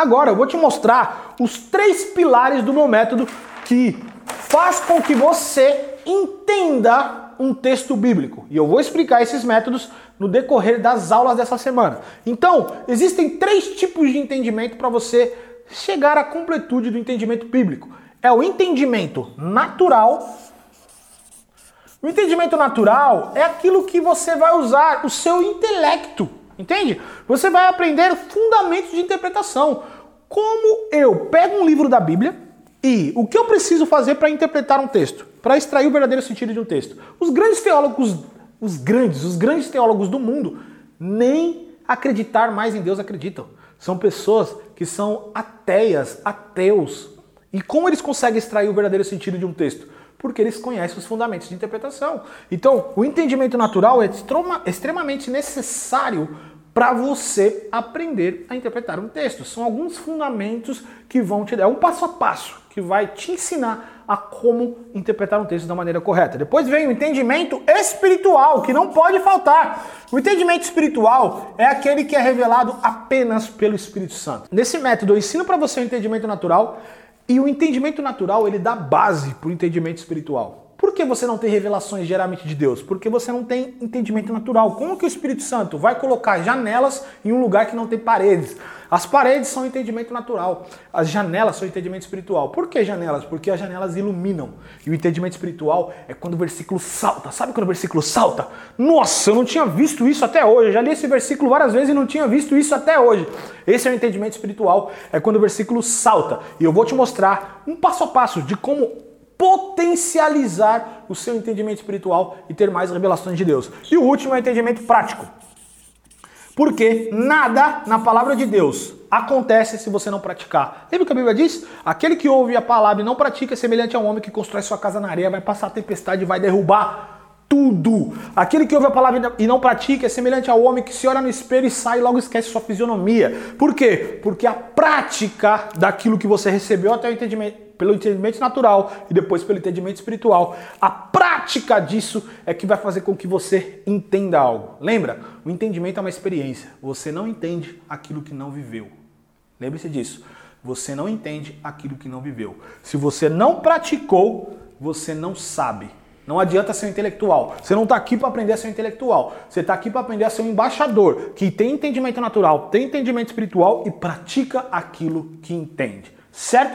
Agora eu vou te mostrar os três pilares do meu método que faz com que você entenda um texto bíblico. E eu vou explicar esses métodos no decorrer das aulas dessa semana. Então, existem três tipos de entendimento para você chegar à completude do entendimento bíblico. É o entendimento natural. O entendimento natural é aquilo que você vai usar o seu intelecto Entende? Você vai aprender fundamentos de interpretação. Como eu pego um livro da Bíblia e o que eu preciso fazer para interpretar um texto, para extrair o verdadeiro sentido de um texto. Os grandes teólogos, os grandes, os grandes teólogos do mundo, nem acreditar mais em Deus acreditam. São pessoas que são ateias, ateus. E como eles conseguem extrair o verdadeiro sentido de um texto? Porque eles conhecem os fundamentos de interpretação. Então, o entendimento natural é extremamente necessário para você aprender a interpretar um texto. São alguns fundamentos que vão te dar, é um passo a passo que vai te ensinar a como interpretar um texto da maneira correta. Depois vem o entendimento espiritual, que não pode faltar. O entendimento espiritual é aquele que é revelado apenas pelo Espírito Santo. Nesse método eu ensino para você o entendimento natural e o entendimento natural ele dá base para o entendimento espiritual. Por que você não tem revelações geralmente de Deus? Porque você não tem entendimento natural. Como que o Espírito Santo vai colocar janelas em um lugar que não tem paredes? As paredes são entendimento natural, as janelas são entendimento espiritual. Por que janelas? Porque as janelas iluminam. E o entendimento espiritual é quando o versículo salta. Sabe quando o versículo salta? Nossa, eu não tinha visto isso até hoje. Eu já li esse versículo várias vezes e não tinha visto isso até hoje. Esse é o entendimento espiritual, é quando o versículo salta. E eu vou te mostrar um passo a passo de como potencializar o seu entendimento espiritual e ter mais revelações de Deus. E o último é o entendimento prático. Porque nada na palavra de Deus acontece se você não praticar. Lembra o que a Bíblia diz? Aquele que ouve a palavra e não pratica é semelhante a um homem que constrói sua casa na areia, vai passar a tempestade e vai derrubar tudo. Aquele que ouve a palavra e não pratica é semelhante ao homem que se olha no espelho e sai e logo esquece sua fisionomia. Por quê? Porque a prática daquilo que você recebeu até o entendimento, pelo entendimento natural e depois pelo entendimento espiritual, a prática disso é que vai fazer com que você entenda algo. Lembra? O entendimento é uma experiência. Você não entende aquilo que não viveu. Lembre-se disso. Você não entende aquilo que não viveu. Se você não praticou, você não sabe. Não adianta ser um intelectual. Você não está aqui para aprender a ser um intelectual. Você está aqui para aprender a ser um embaixador que tem entendimento natural, tem entendimento espiritual e pratica aquilo que entende. Certo?